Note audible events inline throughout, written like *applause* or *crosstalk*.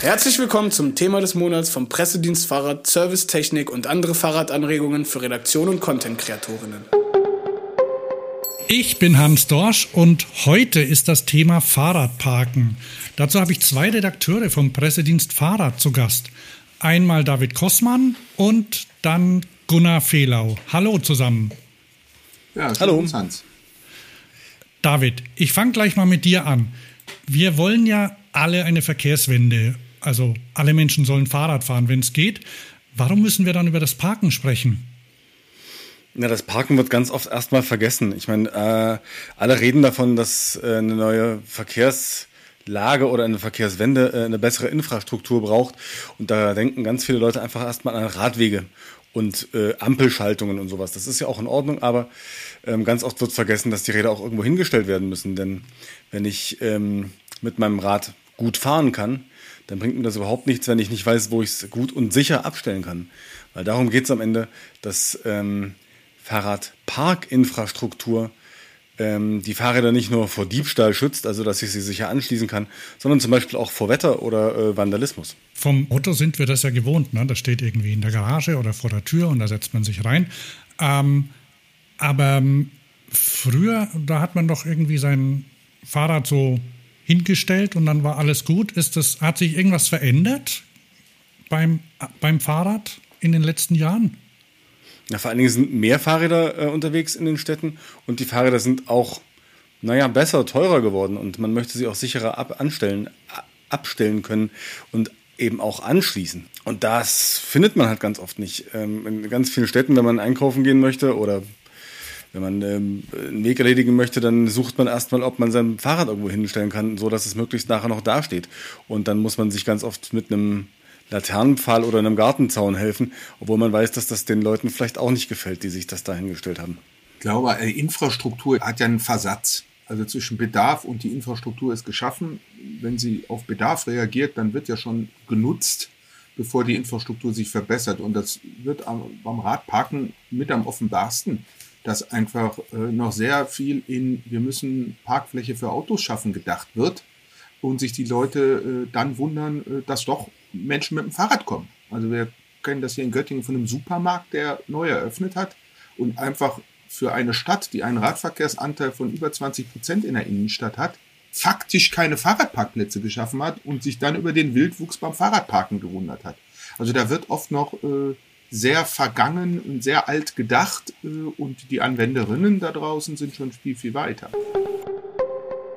Herzlich willkommen zum Thema des Monats vom Pressedienst Fahrrad, Servicetechnik und andere Fahrradanregungen für Redaktion und Content-Kreatorinnen. Ich bin Hans Dorsch und heute ist das Thema Fahrradparken. Dazu habe ich zwei Redakteure vom Pressedienst Fahrrad zu Gast. Einmal David Kossmann und dann Gunnar Fehlau. Hallo zusammen. Ja, hallo Hans. David, ich fange gleich mal mit dir an. Wir wollen ja alle eine Verkehrswende. Also alle Menschen sollen Fahrrad fahren, wenn es geht. Warum müssen wir dann über das Parken sprechen? Ja, das Parken wird ganz oft erstmal vergessen. Ich meine, äh, alle reden davon, dass äh, eine neue Verkehrslage oder eine Verkehrswende äh, eine bessere Infrastruktur braucht. Und da denken ganz viele Leute einfach erstmal an Radwege und äh, Ampelschaltungen und sowas. Das ist ja auch in Ordnung, aber ähm, ganz oft wird vergessen, dass die Räder auch irgendwo hingestellt werden müssen. Denn wenn ich ähm, mit meinem Rad gut fahren kann, dann bringt mir das überhaupt nichts, wenn ich nicht weiß, wo ich es gut und sicher abstellen kann. Weil darum geht es am Ende, dass ähm, Fahrradparkinfrastruktur ähm, die Fahrräder nicht nur vor Diebstahl schützt, also dass ich sie sicher anschließen kann, sondern zum Beispiel auch vor Wetter oder äh, Vandalismus. Vom Auto sind wir das ja gewohnt. Ne? Das steht irgendwie in der Garage oder vor der Tür und da setzt man sich rein. Ähm, aber ähm, früher, da hat man doch irgendwie sein Fahrrad so hingestellt und dann war alles gut. Ist das, hat sich irgendwas verändert beim, beim Fahrrad in den letzten Jahren? Ja, vor allen Dingen sind mehr Fahrräder äh, unterwegs in den Städten und die Fahrräder sind auch, naja, besser, teurer geworden und man möchte sie auch sicherer ab anstellen, abstellen können und eben auch anschließen. Und das findet man halt ganz oft nicht. Ähm, in ganz vielen Städten, wenn man einkaufen gehen möchte oder wenn man ähm, einen Weg erledigen möchte, dann sucht man erstmal, ob man sein Fahrrad irgendwo hinstellen kann, so dass es möglichst nachher noch dasteht. Und dann muss man sich ganz oft mit einem Laternenpfahl oder einem Gartenzaun helfen, obwohl man weiß, dass das den Leuten vielleicht auch nicht gefällt, die sich das dahingestellt haben. Ich glaube, äh, Infrastruktur hat ja einen Versatz. Also zwischen Bedarf und die Infrastruktur ist geschaffen. Wenn sie auf Bedarf reagiert, dann wird ja schon genutzt, bevor die Infrastruktur sich verbessert. Und das wird beim Radparken mit am offenbarsten, dass einfach äh, noch sehr viel in, wir müssen Parkfläche für Autos schaffen, gedacht wird und sich die Leute äh, dann wundern, dass doch Menschen mit dem Fahrrad kommen. Also wir kennen das hier in Göttingen von einem Supermarkt, der neu eröffnet hat und einfach für eine Stadt, die einen Radverkehrsanteil von über 20 Prozent in der Innenstadt hat, faktisch keine Fahrradparkplätze geschaffen hat und sich dann über den Wildwuchs beim Fahrradparken gewundert hat. Also da wird oft noch äh, sehr vergangen und sehr alt gedacht äh, und die Anwenderinnen da draußen sind schon viel, viel weiter.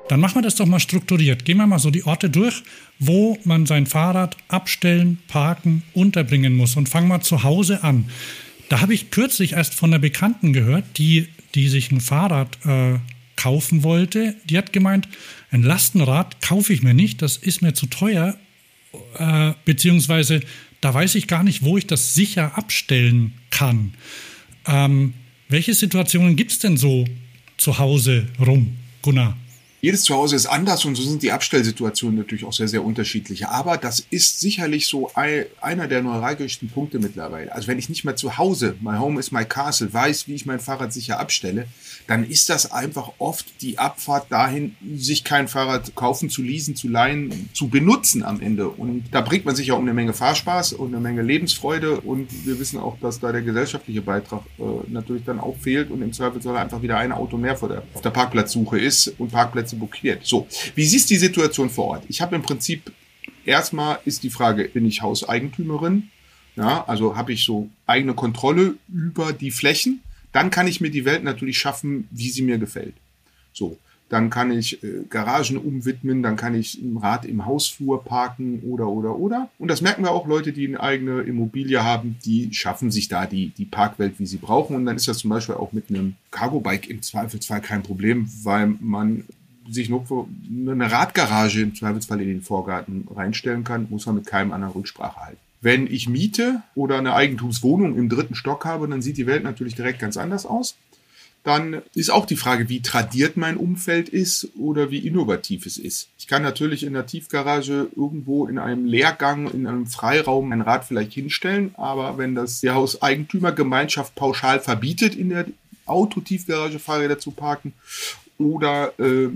Dann machen wir das doch mal strukturiert. Gehen wir mal so die Orte durch, wo man sein Fahrrad abstellen, parken, unterbringen muss und fangen wir zu Hause an. Da habe ich kürzlich erst von einer Bekannten gehört, die, die sich ein Fahrrad äh, kaufen wollte. Die hat gemeint, ein Lastenrad kaufe ich mir nicht, das ist mir zu teuer, äh, beziehungsweise da weiß ich gar nicht, wo ich das sicher abstellen kann. Ähm, welche Situationen gibt es denn so zu Hause rum, Gunnar? Jedes Zuhause ist anders und so sind die Abstellsituationen natürlich auch sehr, sehr unterschiedlich. Aber das ist sicherlich so einer der neuralgischsten Punkte mittlerweile. Also wenn ich nicht mehr zu Hause, my home is my castle, weiß, wie ich mein Fahrrad sicher abstelle, dann ist das einfach oft die Abfahrt dahin, sich kein Fahrrad kaufen, zu leasen, zu leihen, zu benutzen am Ende. Und da bringt man sich ja um eine Menge Fahrspaß und eine Menge Lebensfreude. Und wir wissen auch, dass da der gesellschaftliche Beitrag äh, natürlich dann auch fehlt und im Zweifelsfall einfach wieder ein Auto mehr vor der, auf der Parkplatzsuche ist und Parkplätze blockiert. So, wie siehst die Situation vor Ort? Ich habe im Prinzip erstmal ist die Frage, bin ich Hauseigentümerin? Ja, also habe ich so eigene Kontrolle über die Flächen? Dann kann ich mir die Welt natürlich schaffen, wie sie mir gefällt. So, dann kann ich äh, Garagen umwidmen, dann kann ich ein Rad im Hausflur parken oder oder oder. Und das merken wir auch Leute, die eine eigene Immobilie haben, die schaffen sich da die, die Parkwelt, wie sie brauchen. Und dann ist das zum Beispiel auch mit einem Cargo-Bike im Zweifelsfall kein Problem, weil man sich nur eine Radgarage im Zweifelsfall in den Vorgarten reinstellen kann, muss man mit keinem anderen Rücksprache halten. Wenn ich miete oder eine Eigentumswohnung im dritten Stock habe, dann sieht die Welt natürlich direkt ganz anders aus. Dann ist auch die Frage, wie tradiert mein Umfeld ist oder wie innovativ es ist. Ich kann natürlich in der Tiefgarage irgendwo in einem Leergang, in einem Freiraum ein Rad vielleicht hinstellen, aber wenn das die Hauseigentümergemeinschaft pauschal verbietet, in der Autotiefgarage Fahrräder zu parken oder äh,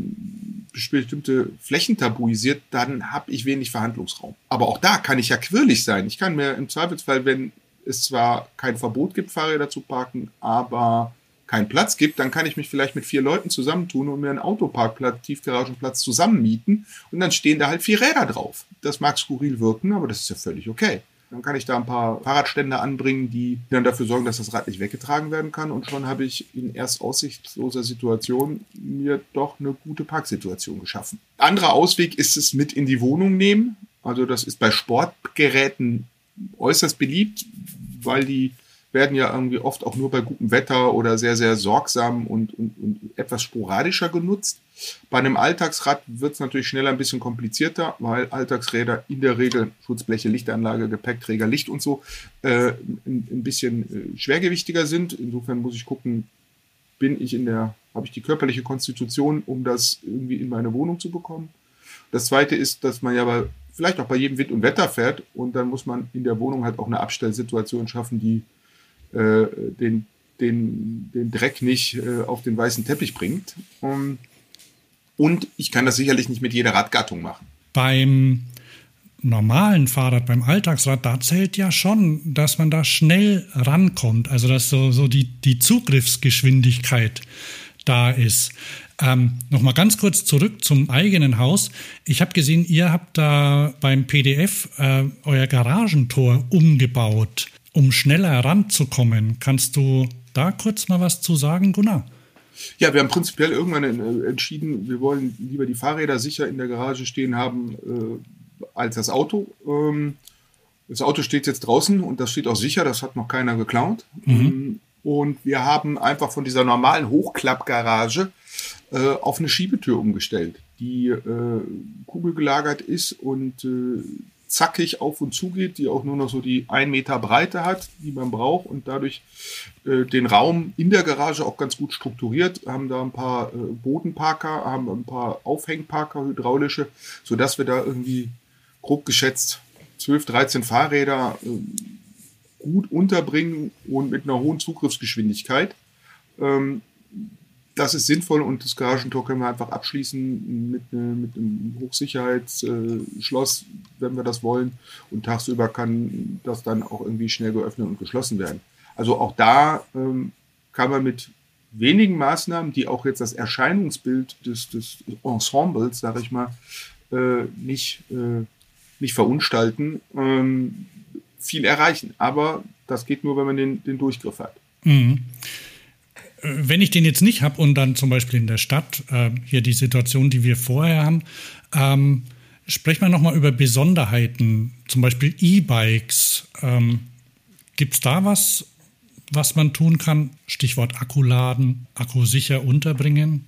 bestimmte Flächen tabuisiert, dann habe ich wenig Verhandlungsraum. Aber auch da kann ich ja quirlig sein. Ich kann mir im Zweifelsfall, wenn es zwar kein Verbot gibt, Fahrräder zu parken, aber keinen Platz gibt, dann kann ich mich vielleicht mit vier Leuten zusammentun und mir einen Autoparkplatz, Tiefgaragenplatz zusammen mieten und dann stehen da halt vier Räder drauf. Das mag skurril wirken, aber das ist ja völlig okay. Dann kann ich da ein paar Fahrradstände anbringen, die dann dafür sorgen, dass das Rad nicht weggetragen werden kann. Und schon habe ich in erst aussichtsloser Situation mir doch eine gute Parksituation geschaffen. Anderer Ausweg ist es mit in die Wohnung nehmen. Also das ist bei Sportgeräten äußerst beliebt, weil die werden ja irgendwie oft auch nur bei gutem Wetter oder sehr, sehr sorgsam und, und, und etwas sporadischer genutzt. Bei einem Alltagsrad wird es natürlich schneller ein bisschen komplizierter, weil Alltagsräder in der Regel Schutzbleche, Lichtanlage, Gepäckträger, Licht und so äh, ein, ein, bisschen äh, schwergewichtiger sind. Insofern muss ich gucken, bin ich in der, habe ich die körperliche Konstitution, um das irgendwie in meine Wohnung zu bekommen. Das zweite ist, dass man ja bei, vielleicht auch bei jedem Wind und Wetter fährt und dann muss man in der Wohnung halt auch eine Abstellsituation schaffen, die äh, den, den, den Dreck nicht äh, auf den weißen Teppich bringt. Um, und ich kann das sicherlich nicht mit jeder Radgattung machen. Beim normalen Fahrrad, beim Alltagsrad, da zählt ja schon, dass man da schnell rankommt. Also dass so, so die, die Zugriffsgeschwindigkeit da ist. Ähm, Nochmal ganz kurz zurück zum eigenen Haus. Ich habe gesehen, ihr habt da beim PDF äh, euer Garagentor umgebaut um schneller heranzukommen. Kannst du da kurz mal was zu sagen, Gunnar? Ja, wir haben prinzipiell irgendwann entschieden, wir wollen lieber die Fahrräder sicher in der Garage stehen haben äh, als das Auto. Ähm, das Auto steht jetzt draußen und das steht auch sicher, das hat noch keiner geklaut. Mhm. Ähm, und wir haben einfach von dieser normalen Hochklappgarage äh, auf eine Schiebetür umgestellt, die äh, kugelgelagert ist und äh, zackig auf und zu geht, die auch nur noch so die ein Meter Breite hat, die man braucht und dadurch äh, den Raum in der Garage auch ganz gut strukturiert. Haben da ein paar äh, Bodenparker, haben ein paar Aufhängparker, hydraulische, sodass wir da irgendwie grob geschätzt 12, 13 Fahrräder äh, gut unterbringen und mit einer hohen Zugriffsgeschwindigkeit. Ähm, das ist sinnvoll und das Garagentor können wir einfach abschließen mit, ne, mit einem Hochsicherheitsschloss, äh, wenn wir das wollen. Und tagsüber kann das dann auch irgendwie schnell geöffnet und geschlossen werden. Also auch da ähm, kann man mit wenigen Maßnahmen, die auch jetzt das Erscheinungsbild des, des Ensembles, sage ich mal, äh, nicht, äh, nicht verunstalten, ähm, viel erreichen. Aber das geht nur, wenn man den, den Durchgriff hat. Mhm wenn ich den jetzt nicht habe und dann zum Beispiel in der Stadt, äh, hier die Situation, die wir vorher haben, ähm, sprechen wir nochmal über Besonderheiten, zum Beispiel E-Bikes. Ähm, Gibt es da was, was man tun kann? Stichwort Akkuladen, Akku sicher unterbringen?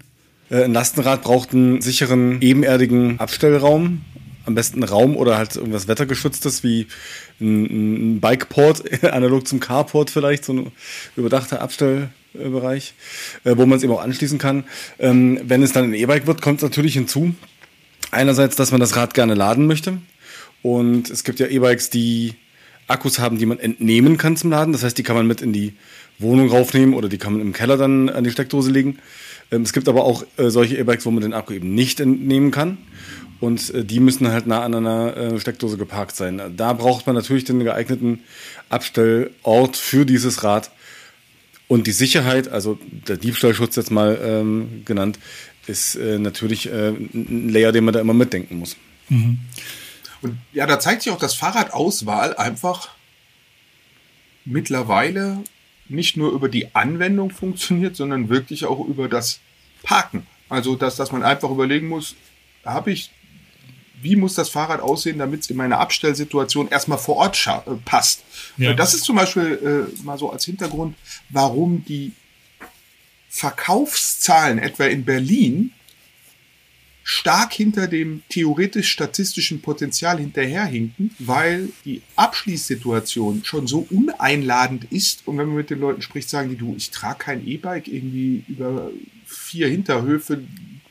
Äh, ein Lastenrad braucht einen sicheren, ebenerdigen Abstellraum. Am besten Raum oder halt irgendwas Wettergeschütztes wie ein, Bikeport, *laughs* analog zum Carport vielleicht, so ein überdachter Abstell, Bereich, äh, wo man es eben auch anschließen kann. Ähm, wenn es dann ein E-Bike wird, kommt es natürlich hinzu. Einerseits, dass man das Rad gerne laden möchte. Und es gibt ja E-Bikes, die Akkus haben, die man entnehmen kann zum Laden. Das heißt, die kann man mit in die Wohnung raufnehmen oder die kann man im Keller dann an die Steckdose legen. Ähm, es gibt aber auch äh, solche E-Bikes, wo man den Akku eben nicht entnehmen kann. Und äh, die müssen halt nah an einer äh, Steckdose geparkt sein. Da braucht man natürlich den geeigneten Abstellort für dieses Rad, und die Sicherheit, also der Diebstahlschutz jetzt mal ähm, genannt, ist äh, natürlich äh, ein Layer, den man da immer mitdenken muss. Mhm. Und ja, da zeigt sich auch, dass Fahrradauswahl einfach mittlerweile nicht nur über die Anwendung funktioniert, sondern wirklich auch über das Parken. Also, dass, dass man einfach überlegen muss, habe ich wie muss das Fahrrad aussehen, damit es in meine Abstellsituation erstmal vor Ort äh, passt. Ja. Das ist zum Beispiel äh, mal so als Hintergrund, warum die Verkaufszahlen etwa in Berlin stark hinter dem theoretisch-statistischen Potenzial hinterherhinken, weil die Abschließsituation schon so uneinladend ist. Und wenn man mit den Leuten spricht, sagen die, du, ich trage kein E-Bike irgendwie über vier Hinterhöfe,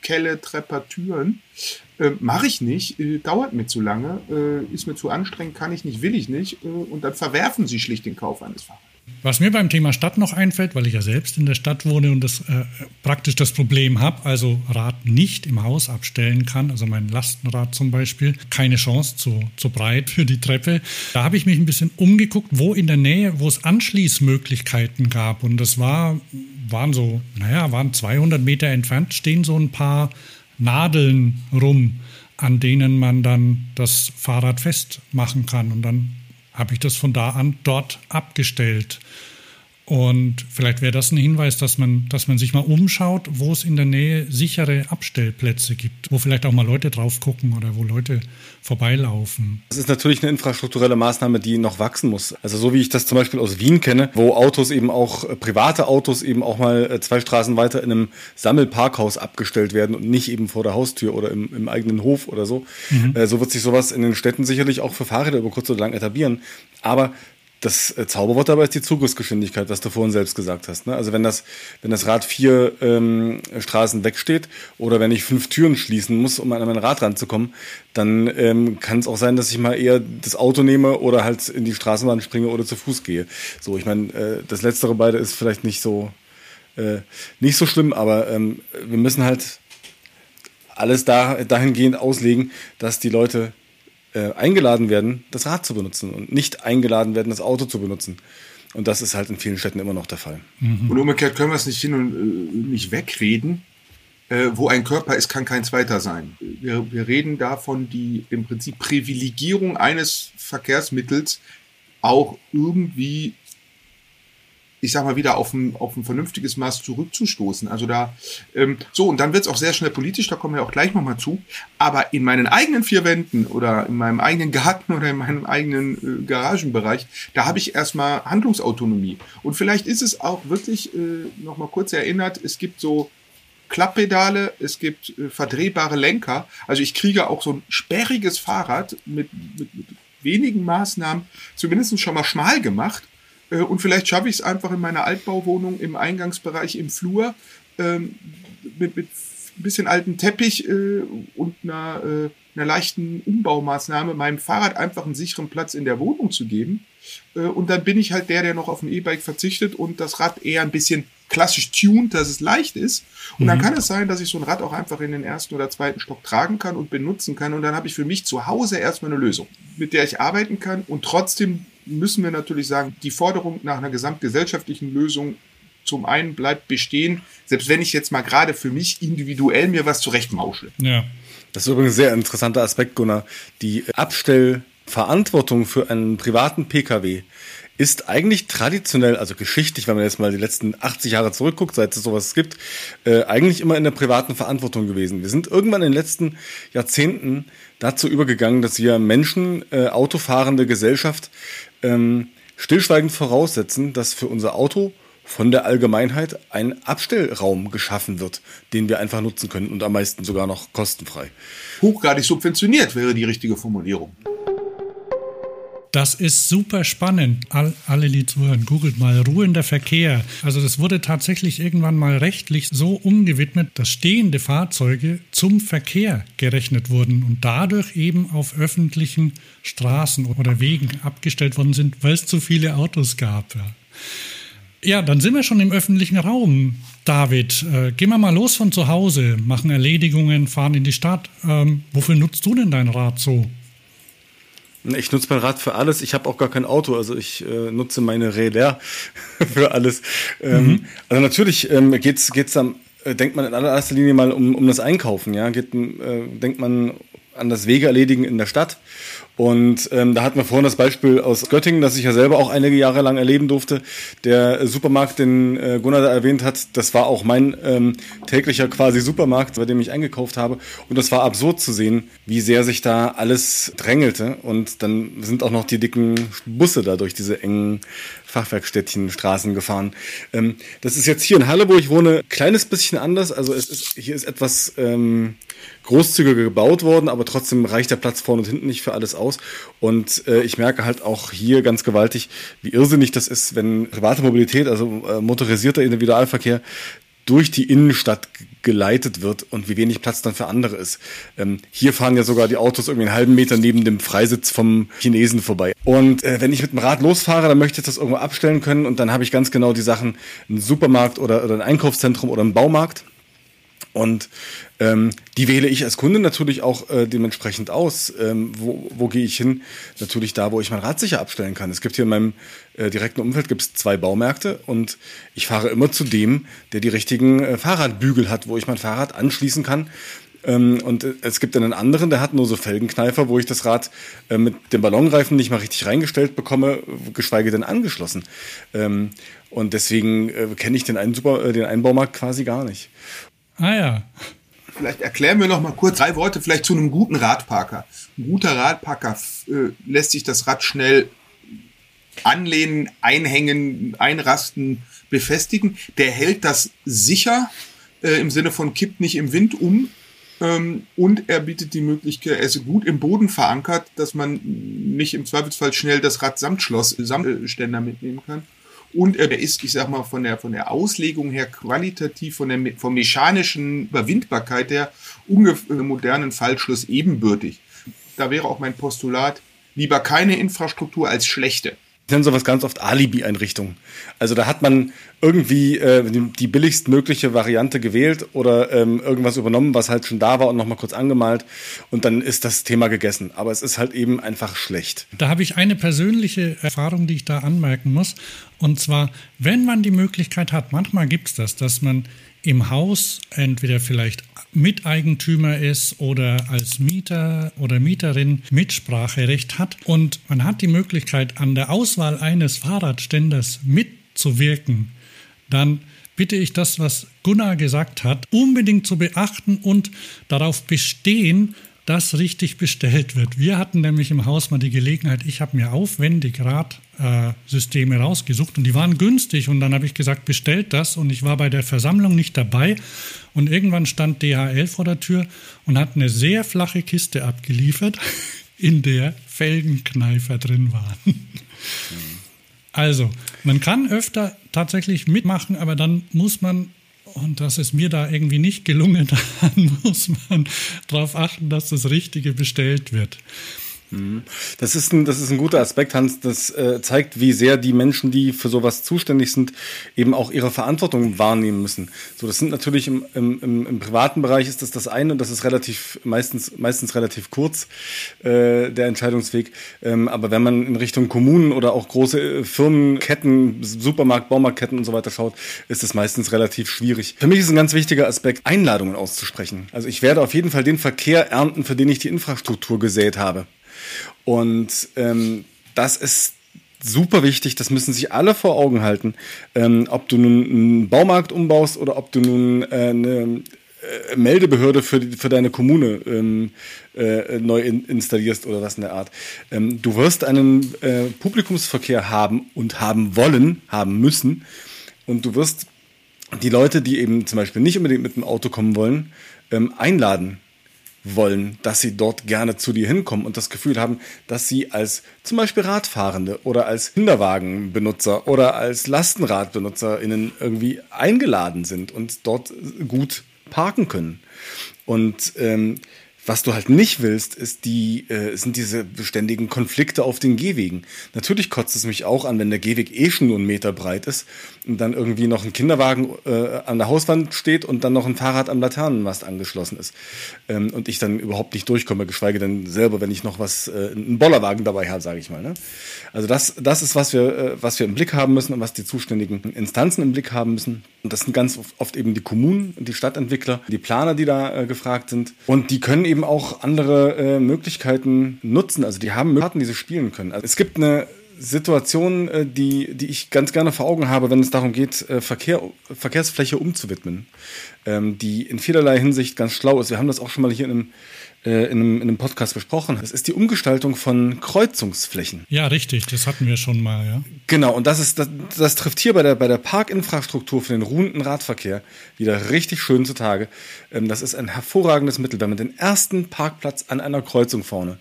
Kelle, Trepper, Türen. Äh, Mache ich nicht, äh, dauert mir zu lange, äh, ist mir zu anstrengend, kann ich nicht, will ich nicht. Äh, und dann verwerfen sie schlicht den Kauf eines Fahrrads. Was mir beim Thema Stadt noch einfällt, weil ich ja selbst in der Stadt wohne und das äh, praktisch das Problem habe, also Rad nicht im Haus abstellen kann, also mein Lastenrad zum Beispiel, keine Chance zu, zu breit für die Treppe. Da habe ich mich ein bisschen umgeguckt, wo in der Nähe, wo es Anschließmöglichkeiten gab. Und das war, waren so, naja, waren 200 Meter entfernt, stehen so ein paar Nadeln rum, an denen man dann das Fahrrad festmachen kann. Und dann habe ich das von da an dort abgestellt. Und vielleicht wäre das ein Hinweis, dass man, dass man sich mal umschaut, wo es in der Nähe sichere Abstellplätze gibt, wo vielleicht auch mal Leute drauf gucken oder wo Leute vorbeilaufen. Das ist natürlich eine infrastrukturelle Maßnahme, die noch wachsen muss. Also so wie ich das zum Beispiel aus Wien kenne, wo Autos eben auch, äh, private Autos eben auch mal äh, zwei Straßen weiter in einem Sammelparkhaus abgestellt werden und nicht eben vor der Haustür oder im, im eigenen Hof oder so. Mhm. Äh, so wird sich sowas in den Städten sicherlich auch für Fahrräder über kurz oder lang etablieren. Aber das äh, Zauberwort dabei ist die Zugriffsgeschwindigkeit, was du vorhin selbst gesagt hast. Ne? Also wenn das, wenn das Rad vier ähm, Straßen wegsteht oder wenn ich fünf Türen schließen muss, um an mein Rad ranzukommen, dann ähm, kann es auch sein, dass ich mal eher das Auto nehme oder halt in die Straßenbahn springe oder zu Fuß gehe. So, ich meine, äh, das letztere beide ist vielleicht nicht so äh, nicht so schlimm, aber ähm, wir müssen halt alles da, dahingehend auslegen, dass die Leute äh, eingeladen werden, das Rad zu benutzen und nicht eingeladen werden, das Auto zu benutzen. Und das ist halt in vielen Städten immer noch der Fall. Mhm. Und umgekehrt können wir es nicht hin und äh, nicht wegreden. Äh, wo ein Körper ist, kann kein zweiter sein. Wir, wir reden davon, die im Prinzip Privilegierung eines Verkehrsmittels auch irgendwie ich sag mal, wieder auf ein, auf ein vernünftiges Maß zurückzustoßen. Also da, ähm, so, und dann wird es auch sehr schnell politisch, da kommen wir auch gleich nochmal zu. Aber in meinen eigenen vier Wänden oder in meinem eigenen Garten oder in meinem eigenen äh, Garagenbereich, da habe ich erstmal Handlungsautonomie. Und vielleicht ist es auch wirklich, äh, nochmal kurz erinnert, es gibt so Klapppedale, es gibt äh, verdrehbare Lenker. Also ich kriege auch so ein sperriges Fahrrad mit, mit, mit wenigen Maßnahmen zumindest schon mal schmal gemacht und vielleicht schaffe ich es einfach in meiner Altbauwohnung im Eingangsbereich im Flur ähm, mit, mit ein bisschen alten Teppich äh, und einer, äh, einer leichten Umbaumaßnahme meinem Fahrrad einfach einen sicheren Platz in der Wohnung zu geben. Äh, und dann bin ich halt der, der noch auf ein E-Bike verzichtet und das Rad eher ein bisschen klassisch tuned, dass es leicht ist. Und mhm. dann kann es sein, dass ich so ein Rad auch einfach in den ersten oder zweiten Stock tragen kann und benutzen kann. Und dann habe ich für mich zu Hause erstmal eine Lösung, mit der ich arbeiten kann und trotzdem müssen wir natürlich sagen, die Forderung nach einer gesamtgesellschaftlichen Lösung zum einen bleibt bestehen, selbst wenn ich jetzt mal gerade für mich individuell mir was zurechtmauschle. Ja. Das ist übrigens ein sehr interessanter Aspekt, Gunnar. Die Abstellverantwortung für einen privaten Pkw ist eigentlich traditionell, also geschichtlich, wenn man jetzt mal die letzten 80 Jahre zurückguckt, seit es sowas gibt, äh, eigentlich immer in der privaten Verantwortung gewesen. Wir sind irgendwann in den letzten Jahrzehnten dazu übergegangen, dass wir Menschen, äh, autofahrende Gesellschaft, ähm, stillschweigend voraussetzen, dass für unser Auto von der Allgemeinheit ein Abstellraum geschaffen wird, den wir einfach nutzen können und am meisten sogar noch kostenfrei. Hochgradig subventioniert wäre die richtige Formulierung. Das ist super spannend. All, alle, die zuhören, googelt mal ruhender Verkehr. Also das wurde tatsächlich irgendwann mal rechtlich so umgewidmet, dass stehende Fahrzeuge zum Verkehr gerechnet wurden und dadurch eben auf öffentlichen Straßen oder Wegen abgestellt worden sind, weil es zu viele Autos gab. Ja. Ja, dann sind wir schon im öffentlichen Raum. David, äh, gehen wir mal los von zu Hause, machen Erledigungen, fahren in die Stadt. Ähm, wofür nutzt du denn dein Rad so? Ich nutze mein Rad für alles. Ich habe auch gar kein Auto, also ich äh, nutze meine Räder *laughs* für alles. Ähm, mhm. Also natürlich ähm, geht's geht's am äh, denkt man in allererster Linie mal um, um das Einkaufen, ja, geht, äh, denkt man an das Wege erledigen in der Stadt und ähm, da hatten wir vorhin das Beispiel aus Göttingen, das ich ja selber auch einige Jahre lang erleben durfte. Der Supermarkt, den äh, Gunnar da erwähnt hat, das war auch mein ähm, täglicher quasi Supermarkt, bei dem ich eingekauft habe. Und das war absurd zu sehen, wie sehr sich da alles drängelte. Und dann sind auch noch die dicken Busse da durch diese engen Fachwerkstädtchen, Straßen gefahren. Ähm, das ist jetzt hier in Halle, wo ich wohne, kleines bisschen anders. Also es ist, hier ist etwas ähm, großzügiger gebaut worden, aber trotzdem reicht der Platz vorne und hinten nicht für alles aus. Und äh, ich merke halt auch hier ganz gewaltig, wie irrsinnig das ist, wenn private Mobilität, also äh, motorisierter Individualverkehr, durch die Innenstadt geleitet wird und wie wenig Platz dann für andere ist. Ähm, hier fahren ja sogar die Autos irgendwie einen halben Meter neben dem Freisitz vom Chinesen vorbei. Und äh, wenn ich mit dem Rad losfahre, dann möchte ich das irgendwo abstellen können und dann habe ich ganz genau die Sachen, ein Supermarkt oder, oder ein Einkaufszentrum oder ein Baumarkt. Und ähm, die wähle ich als Kunde natürlich auch äh, dementsprechend aus. Ähm, wo, wo gehe ich hin? Natürlich da, wo ich mein Rad sicher abstellen kann. Es gibt hier in meinem äh, direkten Umfeld gibt's zwei Baumärkte und ich fahre immer zu dem, der die richtigen äh, Fahrradbügel hat, wo ich mein Fahrrad anschließen kann. Ähm, und äh, es gibt einen anderen, der hat nur so Felgenkneifer, wo ich das Rad äh, mit dem Ballonreifen nicht mal richtig reingestellt bekomme, geschweige denn angeschlossen. Ähm, und deswegen äh, kenne ich den einen, Super, äh, den einen Baumarkt quasi gar nicht. Ah ja. Vielleicht erklären wir noch mal kurz drei Worte vielleicht zu einem guten Radparker. Ein guter Radparker äh, lässt sich das Rad schnell anlehnen, einhängen, einrasten, befestigen. Der hält das sicher äh, im Sinne von kippt nicht im Wind um. Ähm, und er bietet die Möglichkeit, er ist gut im Boden verankert, dass man nicht im Zweifelsfall schnell das Rad samt Schloss, Samtständer mitnehmen kann. Und er ist, ich sag mal, von der, von der Auslegung her qualitativ, von der von mechanischen Überwindbarkeit der ungefähr modernen Fallschluss ebenbürtig. Da wäre auch mein Postulat, lieber keine Infrastruktur als schlechte. Ich nenne sowas ganz oft Alibi-Einrichtungen. Also da hat man irgendwie äh, die billigstmögliche Variante gewählt oder ähm, irgendwas übernommen, was halt schon da war und nochmal kurz angemalt und dann ist das Thema gegessen. Aber es ist halt eben einfach schlecht. Da habe ich eine persönliche Erfahrung, die ich da anmerken muss. Und zwar, wenn man die Möglichkeit hat, manchmal gibt es das, dass man im Haus entweder vielleicht Miteigentümer ist oder als Mieter oder Mieterin Mitspracherecht hat und man hat die Möglichkeit, an der Auswahl eines Fahrradständers mitzuwirken, dann bitte ich das, was Gunnar gesagt hat, unbedingt zu beachten und darauf bestehen, dass richtig bestellt wird. Wir hatten nämlich im Haus mal die Gelegenheit, ich habe mir aufwendig Radsysteme äh, rausgesucht und die waren günstig und dann habe ich gesagt, bestellt das und ich war bei der Versammlung nicht dabei und irgendwann stand DHL vor der Tür und hat eine sehr flache Kiste abgeliefert, *laughs* in der Felgenkneifer drin waren. *laughs* Also, man kann öfter tatsächlich mitmachen, aber dann muss man und das ist mir da irgendwie nicht gelungen. Dann *laughs* muss man darauf achten, dass das Richtige bestellt wird. Mhm. Das ist ein, das ist ein guter Aspekt, Hans. Das äh, zeigt, wie sehr die Menschen, die für sowas zuständig sind, eben auch ihre Verantwortung wahrnehmen müssen. So, das sind natürlich im, im, im, privaten Bereich ist das das eine und das ist relativ meistens meistens relativ kurz äh, der Entscheidungsweg. Ähm, aber wenn man in Richtung Kommunen oder auch große äh, Firmenketten, Supermarkt, Baumarktketten und so weiter schaut, ist es meistens relativ schwierig. Für mich ist ein ganz wichtiger Aspekt, Einladungen auszusprechen. Also ich werde auf jeden Fall den Verkehr ernten, für den ich die Infrastruktur gesät habe. Und ähm, das ist super wichtig, das müssen sich alle vor Augen halten. Ähm, ob du nun einen Baumarkt umbaust oder ob du nun äh, eine äh, Meldebehörde für, für deine Kommune ähm, äh, neu in, installierst oder was in der Art. Ähm, du wirst einen äh, Publikumsverkehr haben und haben wollen, haben müssen. Und du wirst die Leute, die eben zum Beispiel nicht unbedingt mit dem Auto kommen wollen, ähm, einladen wollen, dass sie dort gerne zu dir hinkommen und das Gefühl haben, dass sie als zum Beispiel Radfahrende oder als Kinderwagenbenutzer oder als LastenradbenutzerInnen irgendwie eingeladen sind und dort gut parken können. Und ähm, was du halt nicht willst, ist die, äh, sind diese beständigen Konflikte auf den Gehwegen. Natürlich kotzt es mich auch an, wenn der Gehweg eh schon nur einen Meter breit ist dann irgendwie noch ein Kinderwagen äh, an der Hauswand steht und dann noch ein Fahrrad am Laternenmast angeschlossen ist. Ähm, und ich dann überhaupt nicht durchkomme, geschweige denn selber, wenn ich noch was, äh, einen Bollerwagen dabei habe, sage ich mal. Ne? Also das, das ist, was wir, äh, was wir im Blick haben müssen und was die zuständigen Instanzen im Blick haben müssen. Und das sind ganz oft eben die Kommunen, die Stadtentwickler, die Planer, die da äh, gefragt sind. Und die können eben auch andere äh, Möglichkeiten nutzen. Also die haben Möglichkeiten, die sie spielen können. Also es gibt eine Situation, äh, die, die ich ganz gerne vor Augen habe, wenn es darum geht, äh, Verkehr, Verkehrsfläche umzuwidmen, ähm, die in vielerlei Hinsicht ganz schlau ist. Wir haben das auch schon mal hier in einem äh, in einem, in einem Podcast besprochen. Das ist die Umgestaltung von Kreuzungsflächen. Ja, richtig, das hatten wir schon mal, ja. Genau, und das ist das, das trifft hier bei der, bei der Parkinfrastruktur für den ruhenden Radverkehr wieder richtig schön zutage. Ähm, das ist ein hervorragendes Mittel, wenn man den ersten Parkplatz an einer Kreuzung vorne,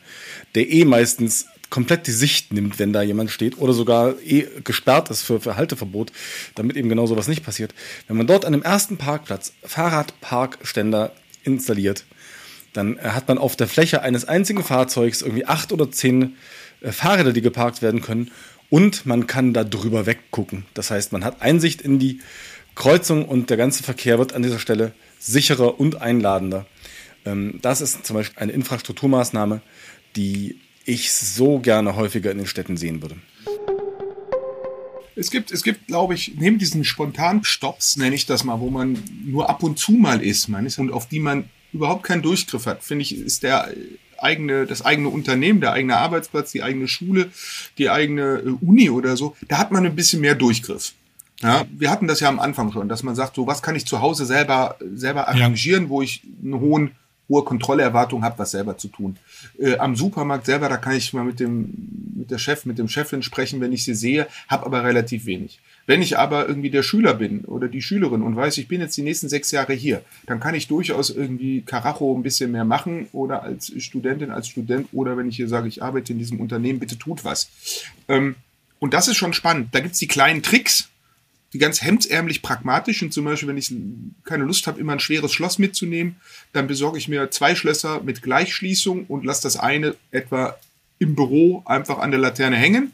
der eh meistens komplett die Sicht nimmt, wenn da jemand steht oder sogar eh gesperrt ist für, für Halteverbot, damit eben genau sowas nicht passiert. Wenn man dort an dem ersten Parkplatz Fahrradparkständer installiert, dann äh, hat man auf der Fläche eines einzigen Fahrzeugs irgendwie acht oder zehn äh, Fahrräder, die geparkt werden können und man kann da drüber weggucken. Das heißt, man hat Einsicht in die Kreuzung und der ganze Verkehr wird an dieser Stelle sicherer und einladender. Ähm, das ist zum Beispiel eine Infrastrukturmaßnahme, die ich so gerne häufiger in den Städten sehen würde. Es gibt, es gibt, glaube ich, neben diesen spontanen Stops, nenne ich das mal, wo man nur ab und zu mal ist, man ist und auf die man überhaupt keinen Durchgriff hat, finde ich, ist der eigene, das eigene Unternehmen, der eigene Arbeitsplatz, die eigene Schule, die eigene äh, Uni oder so, da hat man ein bisschen mehr Durchgriff. Ja, wir hatten das ja am Anfang schon, dass man sagt, so was kann ich zu Hause selber, selber arrangieren, ja. wo ich einen hohen hohe Kontrollerwartung habe, was selber zu tun. Äh, am Supermarkt selber, da kann ich mal mit dem mit der Chef, mit dem Chefin sprechen, wenn ich sie sehe, habe aber relativ wenig. Wenn ich aber irgendwie der Schüler bin oder die Schülerin und weiß, ich bin jetzt die nächsten sechs Jahre hier, dann kann ich durchaus irgendwie Karacho ein bisschen mehr machen oder als Studentin, als Student oder wenn ich hier sage, ich arbeite in diesem Unternehmen, bitte tut was. Ähm, und das ist schon spannend. Da gibt's die kleinen Tricks, die ganz hemdsärmlich pragmatisch und zum Beispiel, wenn ich keine Lust habe, immer ein schweres Schloss mitzunehmen, dann besorge ich mir zwei Schlösser mit Gleichschließung und lasse das eine etwa im Büro einfach an der Laterne hängen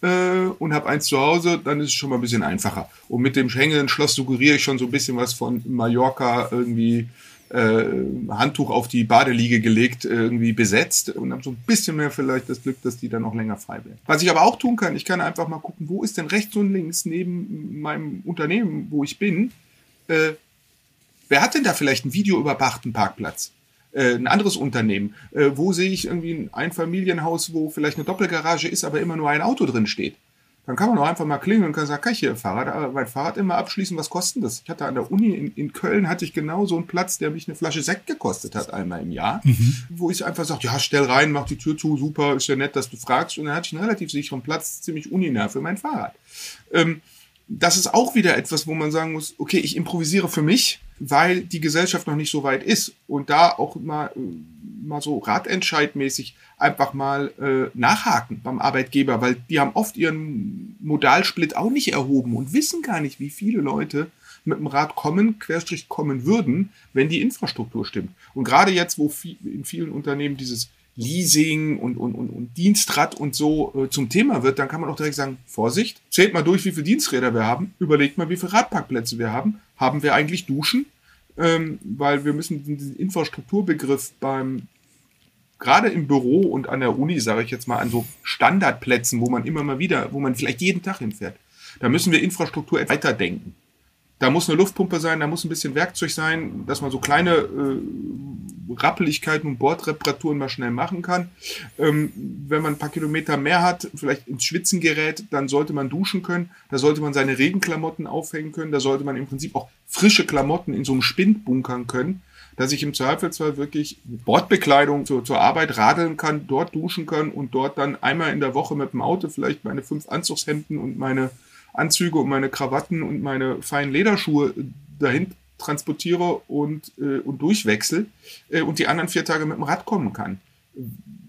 äh, und habe eins zu Hause, dann ist es schon mal ein bisschen einfacher. Und mit dem hängenden Schloss suggeriere ich schon so ein bisschen was von Mallorca irgendwie äh, Handtuch auf die Badeliege gelegt, irgendwie besetzt und habe so ein bisschen mehr vielleicht das Glück, dass die dann auch länger frei werden. Was ich aber auch tun kann, ich kann einfach mal gucken, wo ist denn rechts und links neben meinem Unternehmen, wo ich bin, äh, wer hat denn da vielleicht einen videoüberwachten Parkplatz? Äh, ein anderes Unternehmen. Äh, wo sehe ich irgendwie ein Einfamilienhaus, wo vielleicht eine Doppelgarage ist, aber immer nur ein Auto drin steht? Dann kann man auch einfach mal klingeln und kann sagen, kann ich hier Fahrrad, aber mein Fahrrad immer abschließen, was kostet das? Ich hatte an der Uni in, in, Köln hatte ich genau so einen Platz, der mich eine Flasche Sekt gekostet hat einmal im Jahr, mhm. wo ich einfach sage, ja, stell rein, mach die Tür zu, super, ist ja nett, dass du fragst. Und dann hatte ich einen relativ sicheren Platz, ziemlich uninah für mein Fahrrad. Ähm, das ist auch wieder etwas, wo man sagen muss, okay, ich improvisiere für mich, weil die Gesellschaft noch nicht so weit ist und da auch mal, äh, mal so ratentscheidmäßig einfach mal äh, nachhaken beim Arbeitgeber, weil die haben oft ihren Modalsplit auch nicht erhoben und wissen gar nicht, wie viele Leute mit dem Rad kommen, Querstrich kommen würden, wenn die Infrastruktur stimmt. Und gerade jetzt, wo in vielen Unternehmen dieses Leasing und, und, und, und Dienstrad und so äh, zum Thema wird, dann kann man auch direkt sagen, Vorsicht, zählt mal durch, wie viele Diensträder wir haben, überlegt mal, wie viele Radparkplätze wir haben. Haben wir eigentlich Duschen? Ähm, weil wir müssen diesen Infrastrukturbegriff beim gerade im Büro und an der Uni, sage ich jetzt mal, an so Standardplätzen, wo man immer mal wieder, wo man vielleicht jeden Tag hinfährt, da müssen wir Infrastruktur weiterdenken. Da muss eine Luftpumpe sein, da muss ein bisschen Werkzeug sein, dass man so kleine äh, Rappeligkeiten und Bordreparaturen mal schnell machen kann. Ähm, wenn man ein paar Kilometer mehr hat, vielleicht ins Schwitzen gerät, dann sollte man duschen können. Da sollte man seine Regenklamotten aufhängen können. Da sollte man im Prinzip auch frische Klamotten in so einem Spind bunkern können, dass ich im Zweifelsfall wirklich Bordbekleidung zur, zur Arbeit radeln kann, dort duschen kann und dort dann einmal in der Woche mit dem Auto vielleicht meine fünf Anzugshemden und meine Anzüge und meine Krawatten und meine feinen Lederschuhe dahin transportiere und, äh, und durchwechsel äh, und die anderen vier Tage mit dem Rad kommen kann.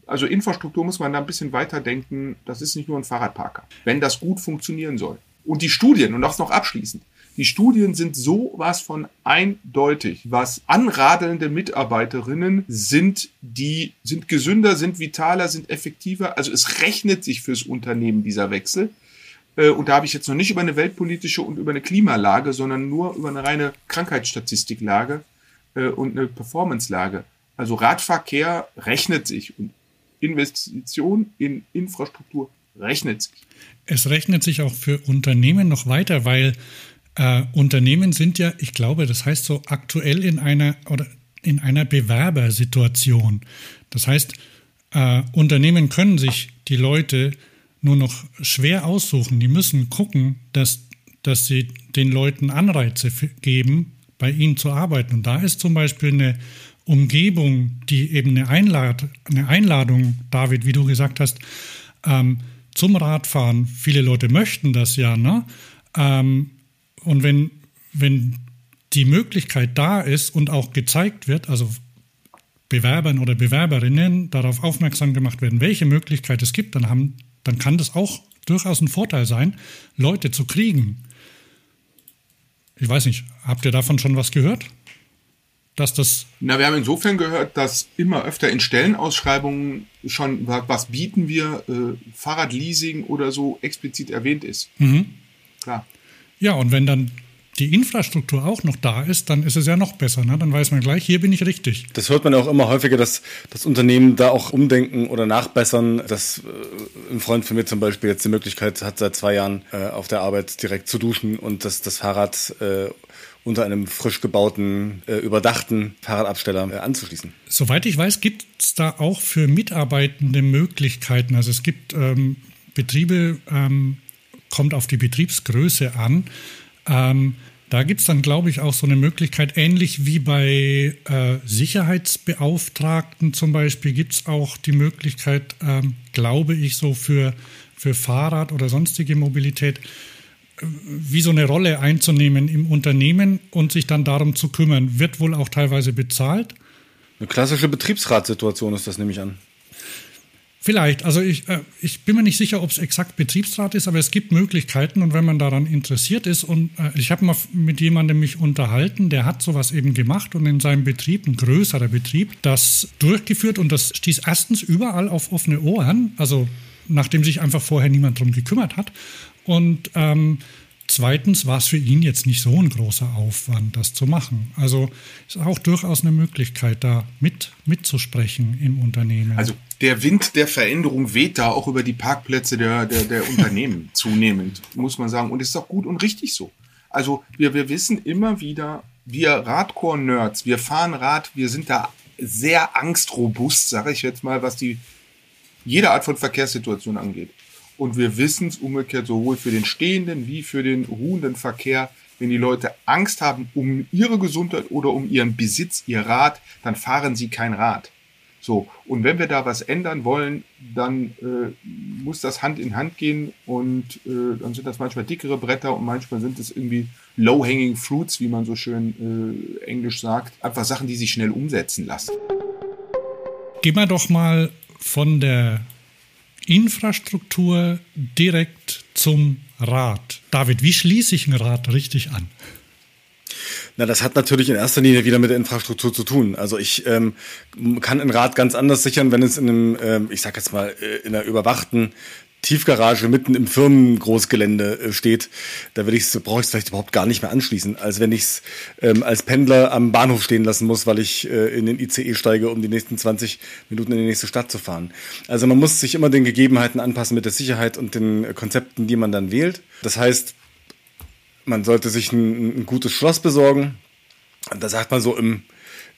Also Infrastruktur muss man da ein bisschen weiter denken. Das ist nicht nur ein Fahrradparker, wenn das gut funktionieren soll. Und die Studien, und das noch abschließend, die Studien sind so was von eindeutig, was anradelnde Mitarbeiterinnen sind, die sind gesünder, sind vitaler, sind effektiver. Also es rechnet sich fürs Unternehmen dieser Wechsel. Äh, und da habe ich jetzt noch nicht über eine weltpolitische und über eine Klimalage, sondern nur über eine reine Krankheitsstatistiklage äh, und eine Performancelage. Also Radverkehr rechnet sich und Investition in Infrastruktur rechnet sich. Es rechnet sich auch für Unternehmen noch weiter, weil äh, Unternehmen sind ja, ich glaube, das heißt so aktuell in einer oder in einer Bewerbersituation. Das heißt, äh, Unternehmen können sich die Leute nur noch schwer aussuchen. Die müssen gucken, dass, dass sie den Leuten Anreize geben, bei ihnen zu arbeiten. Und da ist zum Beispiel eine Umgebung, die eben eine, Einlad eine Einladung, David, wie du gesagt hast, ähm, zum Radfahren. Viele Leute möchten das ja, ne? Ähm, und wenn, wenn die Möglichkeit da ist und auch gezeigt wird, also Bewerbern oder Bewerberinnen darauf aufmerksam gemacht werden, welche Möglichkeit es gibt, dann, haben, dann kann das auch durchaus ein Vorteil sein, Leute zu kriegen. Ich weiß nicht, habt ihr davon schon was gehört? Dass das. Na, wir haben insofern gehört, dass immer öfter in Stellenausschreibungen schon, was bieten wir, äh, Fahrradleasing oder so explizit erwähnt ist. Mhm. Klar. Ja, und wenn dann die Infrastruktur auch noch da ist, dann ist es ja noch besser. Ne? Dann weiß man gleich, hier bin ich richtig. Das hört man auch immer häufiger, dass das Unternehmen da auch umdenken oder nachbessern. Dass äh, ein Freund von mir zum Beispiel jetzt die Möglichkeit hat, seit zwei Jahren äh, auf der Arbeit direkt zu duschen und dass das Fahrrad äh, unter einem frisch gebauten, äh, überdachten Fahrradabsteller äh, anzuschließen. Soweit ich weiß, gibt es da auch für Mitarbeitende Möglichkeiten. Also es gibt ähm, Betriebe, ähm, kommt auf die Betriebsgröße an. Ähm, da gibt es dann, glaube ich, auch so eine Möglichkeit, ähnlich wie bei äh, Sicherheitsbeauftragten zum Beispiel, gibt es auch die Möglichkeit, ähm, glaube ich, so für, für Fahrrad oder sonstige Mobilität, äh, wie so eine Rolle einzunehmen im Unternehmen und sich dann darum zu kümmern. Wird wohl auch teilweise bezahlt. Eine klassische Betriebsratssituation ist das, nehme ich an. Vielleicht. Also ich, äh, ich bin mir nicht sicher, ob es exakt Betriebsrat ist, aber es gibt Möglichkeiten und wenn man daran interessiert ist und äh, ich habe mal mit jemandem mich unterhalten, der hat sowas eben gemacht und in seinem Betrieb, ein größerer Betrieb, das durchgeführt und das stieß erstens überall auf offene Ohren, also nachdem sich einfach vorher niemand drum gekümmert hat und ähm, Zweitens war es für ihn jetzt nicht so ein großer Aufwand, das zu machen. Also ist auch durchaus eine Möglichkeit, da mit, mitzusprechen im Unternehmen. Also der Wind der Veränderung weht da auch über die Parkplätze der, der, der *laughs* Unternehmen zunehmend, muss man sagen. Und es ist auch gut und richtig so. Also wir, wir wissen immer wieder, wir Radcore-Nerds, wir fahren Rad, wir sind da sehr angstrobust, sage ich jetzt mal, was die jede Art von Verkehrssituation angeht. Und wir wissen es umgekehrt sowohl für den stehenden wie für den ruhenden Verkehr. Wenn die Leute Angst haben um ihre Gesundheit oder um ihren Besitz, ihr Rad, dann fahren sie kein Rad. So, und wenn wir da was ändern wollen, dann äh, muss das Hand in Hand gehen und äh, dann sind das manchmal dickere Bretter und manchmal sind es irgendwie low-hanging fruits, wie man so schön äh, englisch sagt. Einfach Sachen, die sich schnell umsetzen lassen. Gehen wir doch mal von der Infrastruktur direkt zum Rad. David, wie schließe ich ein Rad richtig an? Na, das hat natürlich in erster Linie wieder mit der Infrastruktur zu tun. Also ich ähm, kann ein Rad ganz anders sichern, wenn es in einem, ähm, ich sag jetzt mal, äh, in einer überwachten Tiefgarage mitten im Firmengroßgelände äh, steht, da will ich's, brauche ich es vielleicht überhaupt gar nicht mehr anschließen, als wenn ich es ähm, als Pendler am Bahnhof stehen lassen muss, weil ich äh, in den ICE steige, um die nächsten 20 Minuten in die nächste Stadt zu fahren. Also man muss sich immer den Gegebenheiten anpassen mit der Sicherheit und den Konzepten, die man dann wählt. Das heißt, man sollte sich ein, ein gutes Schloss besorgen. Da sagt man so im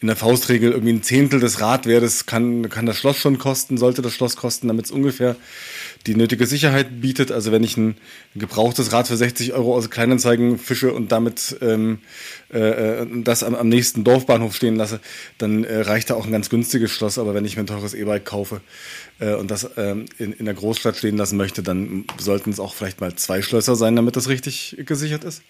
in der Faustregel irgendwie ein Zehntel des Radwertes kann, kann das Schloss schon kosten, sollte das Schloss kosten, damit es ungefähr die nötige Sicherheit bietet. Also wenn ich ein, gebrauchtes Rad für 60 Euro aus Kleinanzeigen fische und damit ähm, äh, das am, am nächsten Dorfbahnhof stehen lasse, dann äh, reicht da auch ein ganz günstiges Schloss. Aber wenn ich mir ein teures E-Bike kaufe äh, und das ähm, in, in der Großstadt stehen lassen möchte, dann sollten es auch vielleicht mal zwei Schlösser sein, damit das richtig gesichert ist.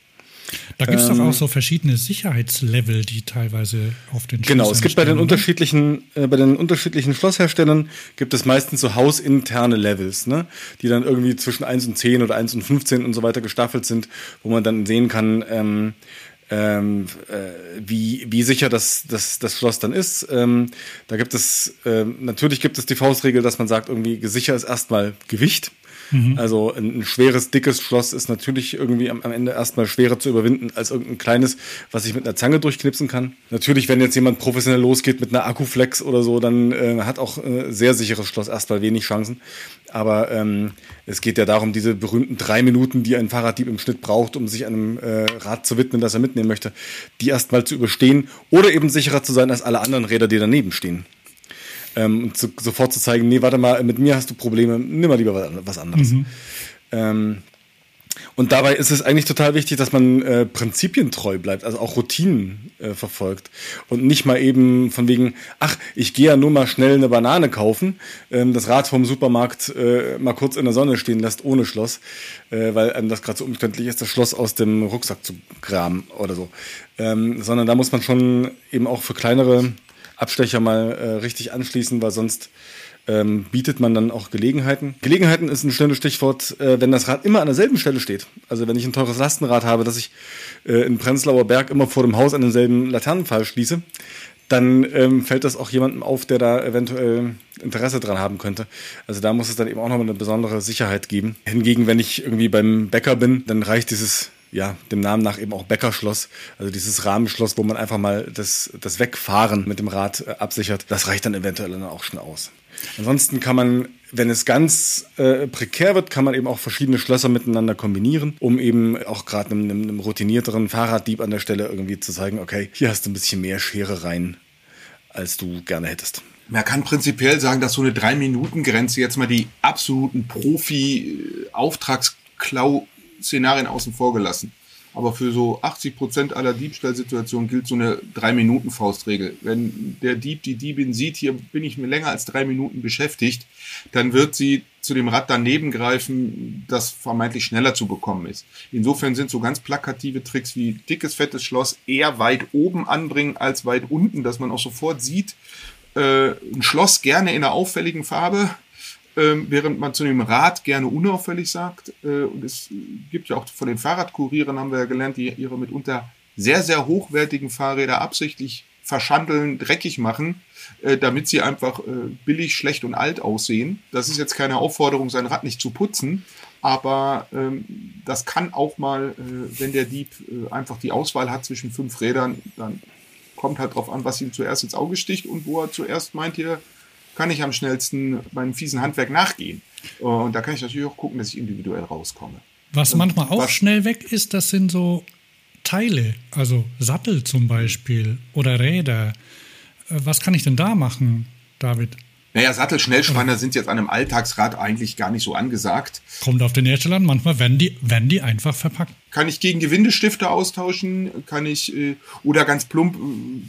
Da gibt es ähm, doch auch so verschiedene Sicherheitslevel, die teilweise auf den Schlössern Genau, es gibt bei den unterschiedlichen, äh, bei den unterschiedlichen Schlossherstellern gibt es meistens so hausinterne Levels, ne? die dann irgendwie zwischen 1 und 10 oder 1 und 15 und so weiter gestaffelt sind, wo man dann sehen kann, ähm, ähm, äh, wie, wie sicher das, das, das Schloss dann ist. Ähm, da gibt es, äh, natürlich gibt es die Faustregel, dass man sagt, irgendwie sicher ist erstmal Gewicht. Mhm. Also ein, ein, schweres, dickes Schloss ist natürlich irgendwie am, am, Ende erstmal schwerer zu überwinden als irgendein kleines, was ich mit einer Zange durchknipsen kann. Natürlich, wenn jetzt jemand professionell losgeht mit einer Akkuflex oder so, dann äh, hat auch äh, sehr sicheres Schloss erstmal wenig Chancen. Aber ähm, es geht ja darum, diese berühmten drei Minuten, die ein Fahrraddieb im Schnitt braucht, um sich einem äh, Rad zu widmen, das er mitnehmen möchte, die erstmal zu überstehen oder eben sicherer zu sein als alle anderen Räder, die daneben stehen ähm, und zu, sofort zu zeigen, nee, warte mal, mit mir hast du Probleme, nimm mal lieber was anderes. Mhm. Ähm, und dabei ist es eigentlich total wichtig, dass man äh, prinzipientreu bleibt, also auch Routinen äh, verfolgt und nicht mal eben von wegen, ach, ich gehe ja nur mal schnell eine Banane kaufen, ähm, das Rad vom Supermarkt äh, mal kurz in der Sonne stehen lässt ohne Schloss, äh, weil einem das gerade so umständlich ist, das Schloss aus dem Rucksack zu graben oder so. Ähm, sondern da muss man schon eben auch für kleinere Abstecher mal äh, richtig anschließen, weil sonst ähm, bietet man dann auch Gelegenheiten. Gelegenheiten ist ein schnelles Stichwort, äh, wenn das Rad immer an derselben Stelle steht. Also wenn ich ein teures Lastenrad habe, das ich äh, in Prenzlauer Berg immer vor dem Haus an denselben Laternenpfahl schließe, dann ähm, fällt das auch jemandem auf, der da eventuell Interesse dran haben könnte. Also da muss es dann eben auch nochmal eine besondere Sicherheit geben. Hingegen, wenn ich irgendwie beim Bäcker bin, dann reicht dieses ja, dem Namen nach eben auch Bäckerschloss, also dieses Rahmenschloss, wo man einfach mal das, das Wegfahren mit dem Rad äh, absichert, das reicht dann eventuell dann auch schon aus. Ansonsten kann man, wenn es ganz äh, prekär wird, kann man eben auch verschiedene Schlösser miteinander kombinieren, um eben auch gerade einem, einem routinierteren Fahrraddieb an der Stelle irgendwie zu zeigen, okay, hier hast du ein bisschen mehr Schere rein, als du gerne hättest. Man kann prinzipiell sagen, dass so eine Drei-Minuten-Grenze jetzt mal die absoluten Profi-Auftragsklau-Szenarien außen vor gelassen. Aber für so 80 Prozent aller Diebstahlsituationen gilt so eine Drei-Minuten-Faustregel. Wenn der Dieb die Diebin sieht, hier bin ich mir länger als drei Minuten beschäftigt, dann wird sie zu dem Rad daneben greifen, das vermeintlich schneller zu bekommen ist. Insofern sind so ganz plakative Tricks wie dickes, fettes Schloss eher weit oben anbringen als weit unten, dass man auch sofort sieht, äh, ein Schloss gerne in einer auffälligen Farbe, ähm, während man zu dem Rad gerne unauffällig sagt. Äh, und es gibt ja auch von den Fahrradkurieren, haben wir ja gelernt, die ihre mitunter sehr, sehr hochwertigen Fahrräder absichtlich verschandeln, dreckig machen, äh, damit sie einfach äh, billig, schlecht und alt aussehen. Das ist jetzt keine Aufforderung, sein Rad nicht zu putzen, aber ähm, das kann auch mal, äh, wenn der Dieb äh, einfach die Auswahl hat zwischen fünf Rädern, dann kommt halt drauf an, was ihm zuerst ins Auge sticht und wo er zuerst meint, hier kann ich am schnellsten meinem fiesen Handwerk nachgehen. Und da kann ich natürlich auch gucken, dass ich individuell rauskomme. Was manchmal auch was, schnell weg ist, das sind so Teile, also Sattel zum Beispiel oder Räder. Äh, was kann ich denn da machen, David? Naja, Sattelschnellspanner sind jetzt an einem Alltagsrad eigentlich gar nicht so angesagt. Kommt auf den Hersteller an, manchmal werden die, werden die einfach verpackt. Kann ich gegen Gewindestifte austauschen? Kann ich, äh, oder ganz plump, äh,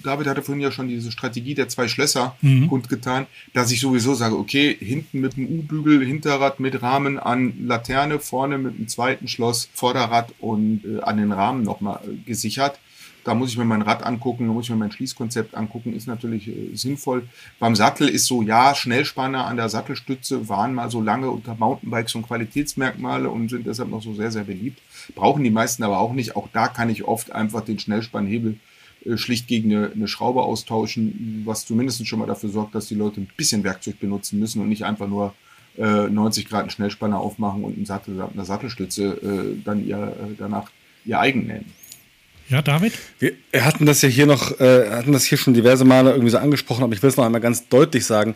David hatte vorhin ja schon diese Strategie der zwei Schlösser mhm. kundgetan, dass ich sowieso sage, okay, hinten mit dem U-Bügel, Hinterrad mit Rahmen an Laterne, vorne mit dem zweiten Schloss, Vorderrad und äh, an den Rahmen nochmal gesichert da muss ich mir mein Rad angucken, da muss ich mir mein Schließkonzept angucken, ist natürlich äh, sinnvoll. Beim Sattel ist so, ja, Schnellspanner an der Sattelstütze waren mal so lange unter Mountainbikes und Qualitätsmerkmale und sind deshalb noch so sehr, sehr beliebt. Brauchen die meisten aber auch nicht. Auch da kann ich oft einfach den Schnellspannhebel äh, schlicht gegen eine, eine Schraube austauschen, was zumindest schon mal dafür sorgt, dass die Leute ein bisschen Werkzeug benutzen müssen und nicht einfach nur äh, 90 Grad einen Schnellspanner aufmachen und einen Sattel, eine Sattelstütze äh, dann ihr, äh, danach ihr eigen nennen. Ja, David? Wir hatten das ja hier noch, äh, hatten das hier schon diverse Male irgendwie so angesprochen, aber ich will es noch einmal ganz deutlich sagen.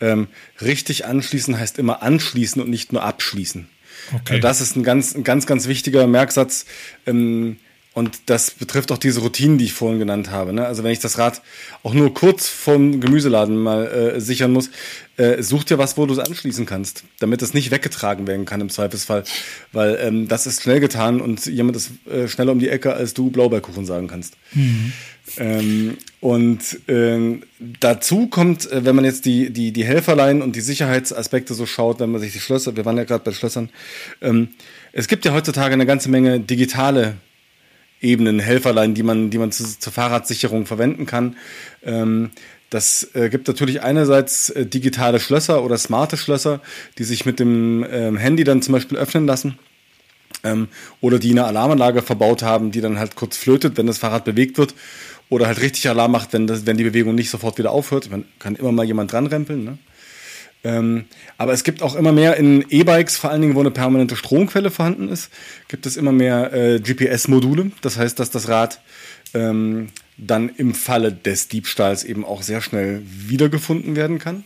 Ähm, richtig anschließen heißt immer anschließen und nicht nur abschließen. Okay. Also das ist ein ganz, ein ganz, ganz wichtiger Merksatz. Ähm, und das betrifft auch diese Routinen, die ich vorhin genannt habe. Ne? Also wenn ich das Rad auch nur kurz vom Gemüseladen mal äh, sichern muss, äh, such dir was, wo du es anschließen kannst, damit es nicht weggetragen werden kann im Zweifelsfall. Weil ähm, das ist schnell getan und jemand ist äh, schneller um die Ecke, als du Blaubeerkuchen sagen kannst. Mhm. Ähm, und äh, dazu kommt, äh, wenn man jetzt die, die, die Helferlein und die Sicherheitsaspekte so schaut, wenn man sich die Schlösser, wir waren ja gerade bei Schlössern, ähm, es gibt ja heutzutage eine ganze Menge digitale Ebenen, Helferlein, die man, die man zu, zur Fahrradsicherung verwenden kann. Ähm, das äh, gibt natürlich einerseits äh, digitale Schlösser oder smarte Schlösser, die sich mit dem ähm, Handy dann zum Beispiel öffnen lassen. Ähm, oder die eine Alarmanlage verbaut haben, die dann halt kurz flötet, wenn das Fahrrad bewegt wird. Oder halt richtig Alarm macht, wenn, das, wenn die Bewegung nicht sofort wieder aufhört. Man kann immer mal jemand dran rempeln. Ne? Ähm, aber es gibt auch immer mehr in E-Bikes, vor allen Dingen, wo eine permanente Stromquelle vorhanden ist, gibt es immer mehr äh, GPS-Module. Das heißt, dass das Rad ähm, dann im Falle des Diebstahls eben auch sehr schnell wiedergefunden werden kann.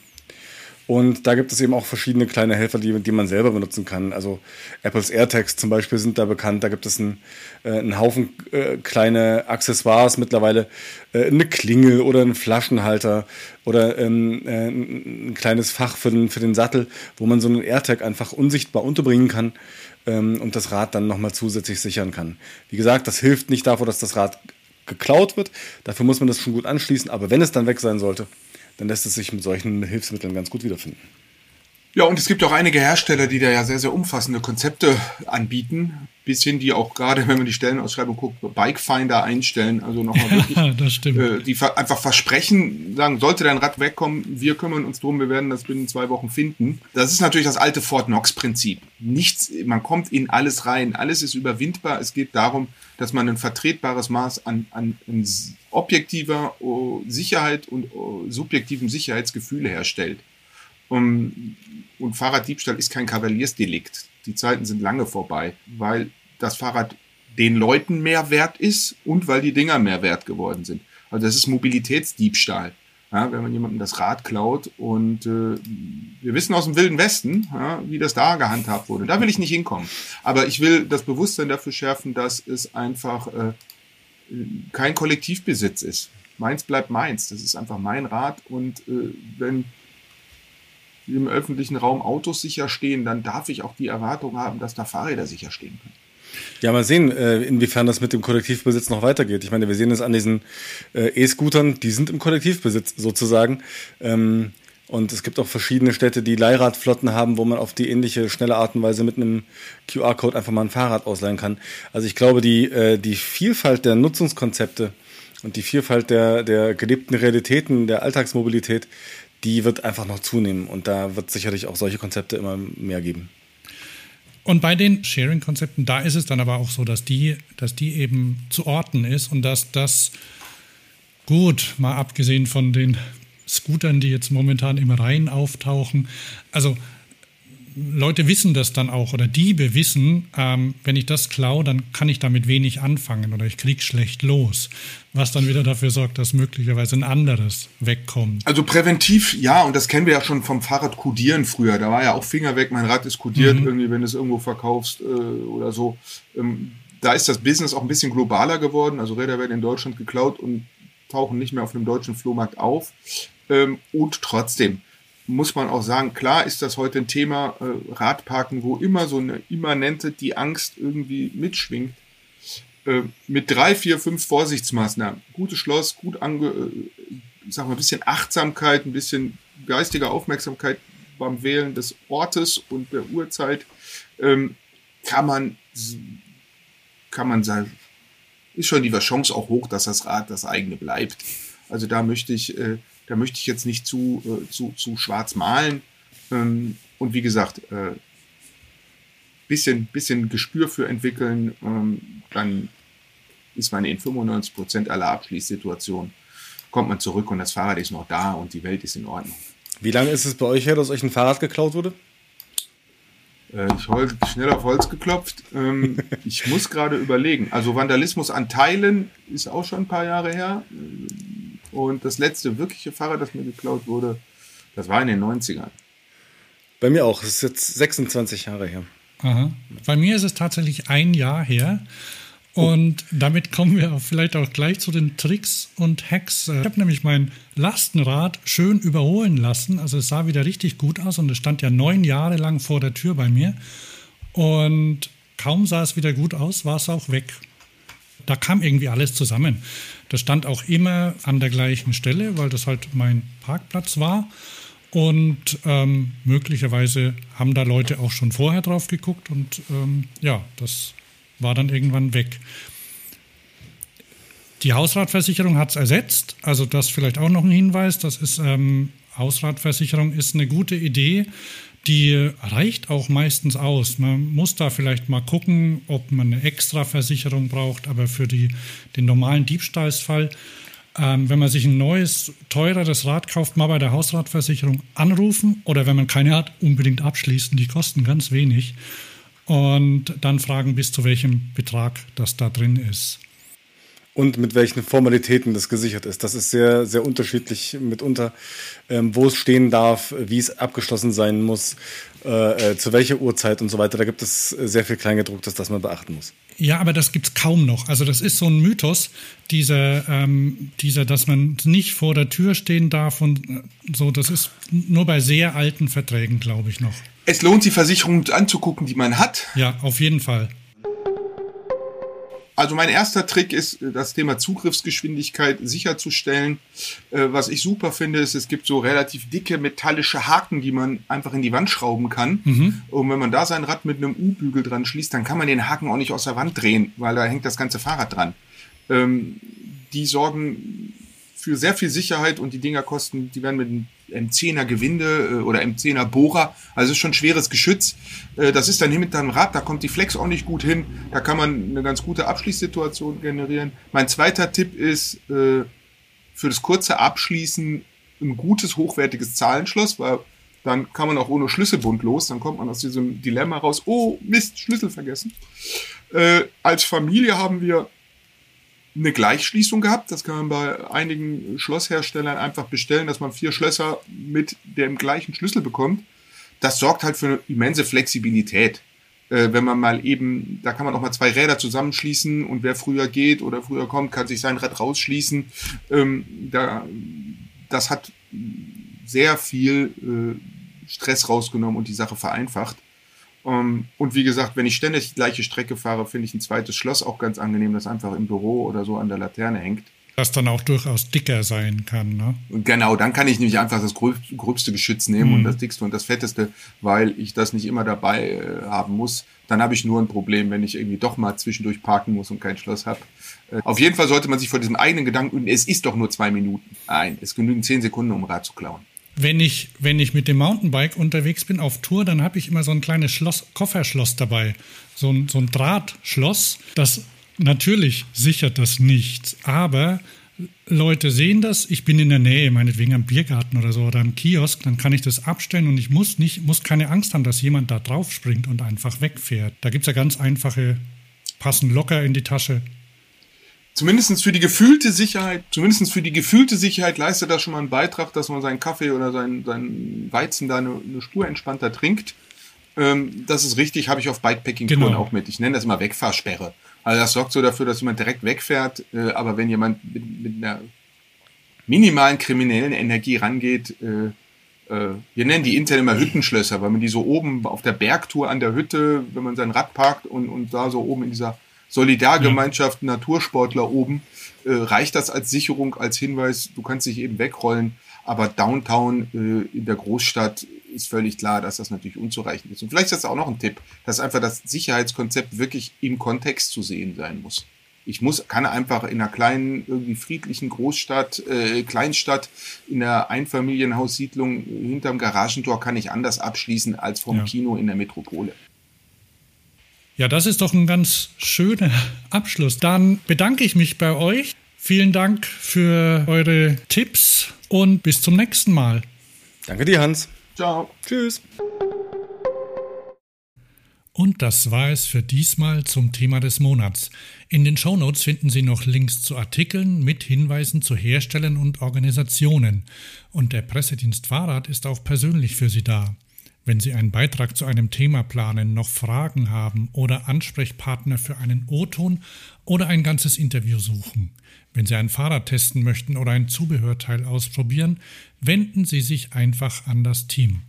Und da gibt es eben auch verschiedene kleine Helfer, die, die man selber benutzen kann. Also Apples AirTags zum Beispiel sind da bekannt. Da gibt es einen, äh, einen Haufen äh, kleine Accessoires mittlerweile. Äh, eine Klingel oder einen Flaschenhalter oder ähm, äh, ein kleines Fach für den, für den Sattel, wo man so einen AirTag einfach unsichtbar unterbringen kann ähm, und das Rad dann nochmal zusätzlich sichern kann. Wie gesagt, das hilft nicht davor, dass das Rad geklaut wird. Dafür muss man das schon gut anschließen. Aber wenn es dann weg sein sollte, dann lässt es sich mit solchen Hilfsmitteln ganz gut wiederfinden. Ja, und es gibt auch einige Hersteller, die da ja sehr, sehr umfassende Konzepte anbieten. Bis hin die auch gerade, *laughs* wenn man die Stellenausschreibung guckt, Bikefinder einstellen, also nochmal wirklich, *laughs* das stimmt. Äh, die einfach versprechen, sagen, sollte dein Rad wegkommen, wir kümmern uns drum, wir werden das binnen zwei Wochen finden. Das ist natürlich das alte Fort Knox Prinzip. Nichts, man kommt in alles rein, alles ist überwindbar. Es geht darum, dass man ein vertretbares Maß an, an, an objektiver oh, Sicherheit und oh, subjektivem Sicherheitsgefühl herstellt. Um, und Fahrraddiebstahl ist kein Kavaliersdelikt. Die Zeiten sind lange vorbei, weil das Fahrrad den Leuten mehr wert ist und weil die Dinger mehr wert geworden sind. Also das ist Mobilitätsdiebstahl. Ja, wenn man jemandem das Rad klaut und äh, wir wissen aus dem Wilden Westen, ja, wie das da gehandhabt wurde. Da will ich nicht hinkommen. Aber ich will das Bewusstsein dafür schärfen, dass es einfach äh, kein Kollektivbesitz ist. Meins bleibt meins. Das ist einfach mein Rad und äh, wenn im öffentlichen Raum Autos sicher stehen, dann darf ich auch die Erwartung haben, dass da Fahrräder sicher stehen können. Ja, mal sehen, äh, inwiefern das mit dem Kollektivbesitz noch weitergeht. Ich meine, wir sehen es an diesen äh, E-Scootern, die sind im Kollektivbesitz sozusagen. Ähm, und es gibt auch verschiedene Städte, die Leihradflotten haben, wo man auf die ähnliche schnelle Art und Weise mit einem QR-Code einfach mal ein Fahrrad ausleihen kann. Also ich glaube, die, äh, die Vielfalt der Nutzungskonzepte und die Vielfalt der, der gelebten Realitäten, der Alltagsmobilität, die wird einfach noch zunehmen. Und da wird sicherlich auch solche Konzepte immer mehr geben. Und bei den Sharing-Konzepten, da ist es dann aber auch so, dass die, dass die eben zu orten ist und dass das gut, mal abgesehen von den Scootern, die jetzt momentan im Rhein auftauchen, also Leute wissen das dann auch oder Diebe wissen, ähm, wenn ich das klaue, dann kann ich damit wenig anfangen oder ich kriege schlecht los, was dann wieder dafür sorgt, dass möglicherweise ein anderes wegkommt. Also präventiv, ja, und das kennen wir ja schon vom Fahrrad kodieren früher. Da war ja auch Finger weg, mein Rad ist kodiert, mhm. irgendwie, wenn du es irgendwo verkaufst äh, oder so. Ähm, da ist das Business auch ein bisschen globaler geworden. Also Räder werden in Deutschland geklaut und tauchen nicht mehr auf dem deutschen Flohmarkt auf. Ähm, und trotzdem, muss man auch sagen, klar ist das heute ein Thema äh, Radparken, wo immer so eine immanente, die Angst irgendwie mitschwingt. Äh, mit drei, vier, fünf Vorsichtsmaßnahmen. Gutes Schloss, gut ange, äh, sag mal, ein bisschen Achtsamkeit, ein bisschen geistige Aufmerksamkeit beim Wählen des Ortes und der Uhrzeit, ähm, kann man, kann man sagen, ist schon die Chance auch hoch, dass das Rad das eigene bleibt. Also da möchte ich, äh, da möchte ich jetzt nicht zu, äh, zu, zu schwarz malen. Ähm, und wie gesagt, äh, bisschen, bisschen Gespür für entwickeln, ähm, dann ist man in 95 Prozent aller Abschließsituationen, kommt man zurück und das Fahrrad ist noch da und die Welt ist in Ordnung. Wie lange ist es bei euch her, dass euch ein Fahrrad geklaut wurde? Äh, ich habe schnell auf Holz geklopft. Ähm, *laughs* ich muss gerade überlegen. Also Vandalismus an Teilen ist auch schon ein paar Jahre her. Und das letzte wirkliche Fahrrad, das mir geklaut wurde, das war in den 90ern. Bei mir auch. Es ist jetzt 26 Jahre her. Aha. Bei mir ist es tatsächlich ein Jahr her. Und damit kommen wir vielleicht auch gleich zu den Tricks und Hacks. Ich habe nämlich mein Lastenrad schön überholen lassen. Also es sah wieder richtig gut aus und es stand ja neun Jahre lang vor der Tür bei mir. Und kaum sah es wieder gut aus, war es auch weg. Da kam irgendwie alles zusammen. Das stand auch immer an der gleichen Stelle, weil das halt mein Parkplatz war. Und ähm, möglicherweise haben da Leute auch schon vorher drauf geguckt und ähm, ja, das war dann irgendwann weg. Die Hausratversicherung hat es ersetzt, also das vielleicht auch noch ein Hinweis. Das ist ähm, Hausratversicherung ist eine gute Idee. Die reicht auch meistens aus. Man muss da vielleicht mal gucken, ob man eine Extraversicherung braucht, aber für die, den normalen Diebstahlsfall, ähm, wenn man sich ein neues, teureres Rad kauft, mal bei der Hausratversicherung anrufen oder wenn man keine hat, unbedingt abschließen. Die kosten ganz wenig und dann fragen, bis zu welchem Betrag das da drin ist. Und mit welchen Formalitäten das gesichert ist. Das ist sehr, sehr unterschiedlich mitunter, ähm, wo es stehen darf, wie es abgeschlossen sein muss, äh, äh, zu welcher Uhrzeit und so weiter. Da gibt es sehr viel Kleingedrucktes, das man beachten muss. Ja, aber das gibt es kaum noch. Also das ist so ein Mythos, dieser, ähm, dieser, dass man nicht vor der Tür stehen darf und äh, so. Das ist nur bei sehr alten Verträgen, glaube ich, noch. Es lohnt, die Versicherung anzugucken, die man hat. Ja, auf jeden Fall. Also mein erster Trick ist, das Thema Zugriffsgeschwindigkeit sicherzustellen. Äh, was ich super finde, ist, es gibt so relativ dicke metallische Haken, die man einfach in die Wand schrauben kann. Mhm. Und wenn man da sein Rad mit einem U-Bügel dran schließt, dann kann man den Haken auch nicht aus der Wand drehen, weil da hängt das ganze Fahrrad dran. Ähm, die sorgen für sehr viel Sicherheit und die Dinger kosten, die werden mit einem M10er Gewinde äh, oder M10er Bohrer, also ist schon schweres Geschütz. Äh, das ist dann hier mit einem Rad, da kommt die Flex auch nicht gut hin, da kann man eine ganz gute Abschließsituation generieren. Mein zweiter Tipp ist äh, für das kurze Abschließen ein gutes, hochwertiges Zahlenschloss, weil dann kann man auch ohne Schlüsselbund los, dann kommt man aus diesem Dilemma raus, oh Mist, Schlüssel vergessen. Als Familie haben wir eine Gleichschließung gehabt. Das kann man bei einigen Schlossherstellern einfach bestellen, dass man vier Schlösser mit dem gleichen Schlüssel bekommt. Das sorgt halt für eine immense Flexibilität. Äh, wenn man mal eben, da kann man auch mal zwei Räder zusammenschließen und wer früher geht oder früher kommt, kann sich sein Rad rausschließen. Ähm, da, das hat sehr viel äh, Stress rausgenommen und die Sache vereinfacht. Ähm, und wie gesagt, wenn ich ständig die gleiche Strecke fahre, finde ich ein zweites Schloss auch ganz angenehm, das einfach im Büro oder so an der Laterne hängt. Das dann auch durchaus dicker sein kann, ne? Genau, dann kann ich nämlich einfach das gröbste Geschütz nehmen mhm. und das dickste und das fetteste, weil ich das nicht immer dabei äh, haben muss. Dann habe ich nur ein Problem, wenn ich irgendwie doch mal zwischendurch parken muss und kein Schloss habe. Äh, auf jeden Fall sollte man sich vor diesem eigenen Gedanken, es ist doch nur zwei Minuten. Nein, es genügen zehn Sekunden, um Rad zu klauen wenn ich, wenn ich mit dem Mountainbike unterwegs bin auf Tour, dann habe ich immer so ein kleines Schloss, Kofferschloss dabei. So ein, so ein Drahtschloss. Das natürlich sichert das nichts, aber Leute sehen das, ich bin in der Nähe, meinetwegen am Biergarten oder so oder am Kiosk, dann kann ich das abstellen und ich muss nicht, muss keine Angst haben, dass jemand da drauf springt und einfach wegfährt. Da gibt es ja ganz einfache, passen locker in die Tasche zumindestens für die gefühlte Sicherheit, zumindestens für die gefühlte Sicherheit leistet das schon mal einen Beitrag, dass man seinen Kaffee oder seinen, seinen Weizen da eine, eine Spur entspannter trinkt. Ähm, das ist richtig, habe ich auf Bikepacking-Touren genau. auch mit. Ich nenne das immer Wegfahrsperre. Also das sorgt so dafür, dass jemand direkt wegfährt, äh, aber wenn jemand mit, mit einer minimalen kriminellen Energie rangeht, äh, äh, wir nennen die intern immer Hüttenschlösser, weil man die so oben auf der Bergtour an der Hütte, wenn man sein Rad parkt und, und da so oben in dieser Solidargemeinschaft ja. Natursportler oben, äh, reicht das als Sicherung, als Hinweis, du kannst dich eben wegrollen. Aber Downtown äh, in der Großstadt ist völlig klar, dass das natürlich unzureichend ist. Und vielleicht ist das auch noch ein Tipp, dass einfach das Sicherheitskonzept wirklich im Kontext zu sehen sein muss. Ich muss, kann einfach in einer kleinen, irgendwie friedlichen Großstadt, äh, Kleinstadt, in einer Einfamilienhaussiedlung hinterm Garagentor kann ich anders abschließen als vom ja. Kino in der Metropole. Ja, das ist doch ein ganz schöner Abschluss. Dann bedanke ich mich bei euch. Vielen Dank für eure Tipps und bis zum nächsten Mal. Danke dir, Hans. Ciao. Tschüss. Und das war es für diesmal zum Thema des Monats. In den Shownotes finden Sie noch Links zu Artikeln mit Hinweisen zu Herstellern und Organisationen. Und der Pressedienst Fahrrad ist auch persönlich für Sie da. Wenn Sie einen Beitrag zu einem Thema planen, noch Fragen haben oder Ansprechpartner für einen O-Ton oder ein ganzes Interview suchen. Wenn Sie ein Fahrrad testen möchten oder ein Zubehörteil ausprobieren, wenden Sie sich einfach an das Team.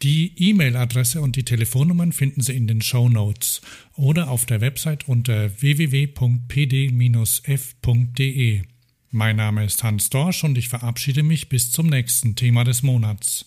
Die E-Mail-Adresse und die Telefonnummern finden Sie in den Show Notes oder auf der Website unter www.pd-f.de. Mein Name ist Hans Dorsch und ich verabschiede mich bis zum nächsten Thema des Monats.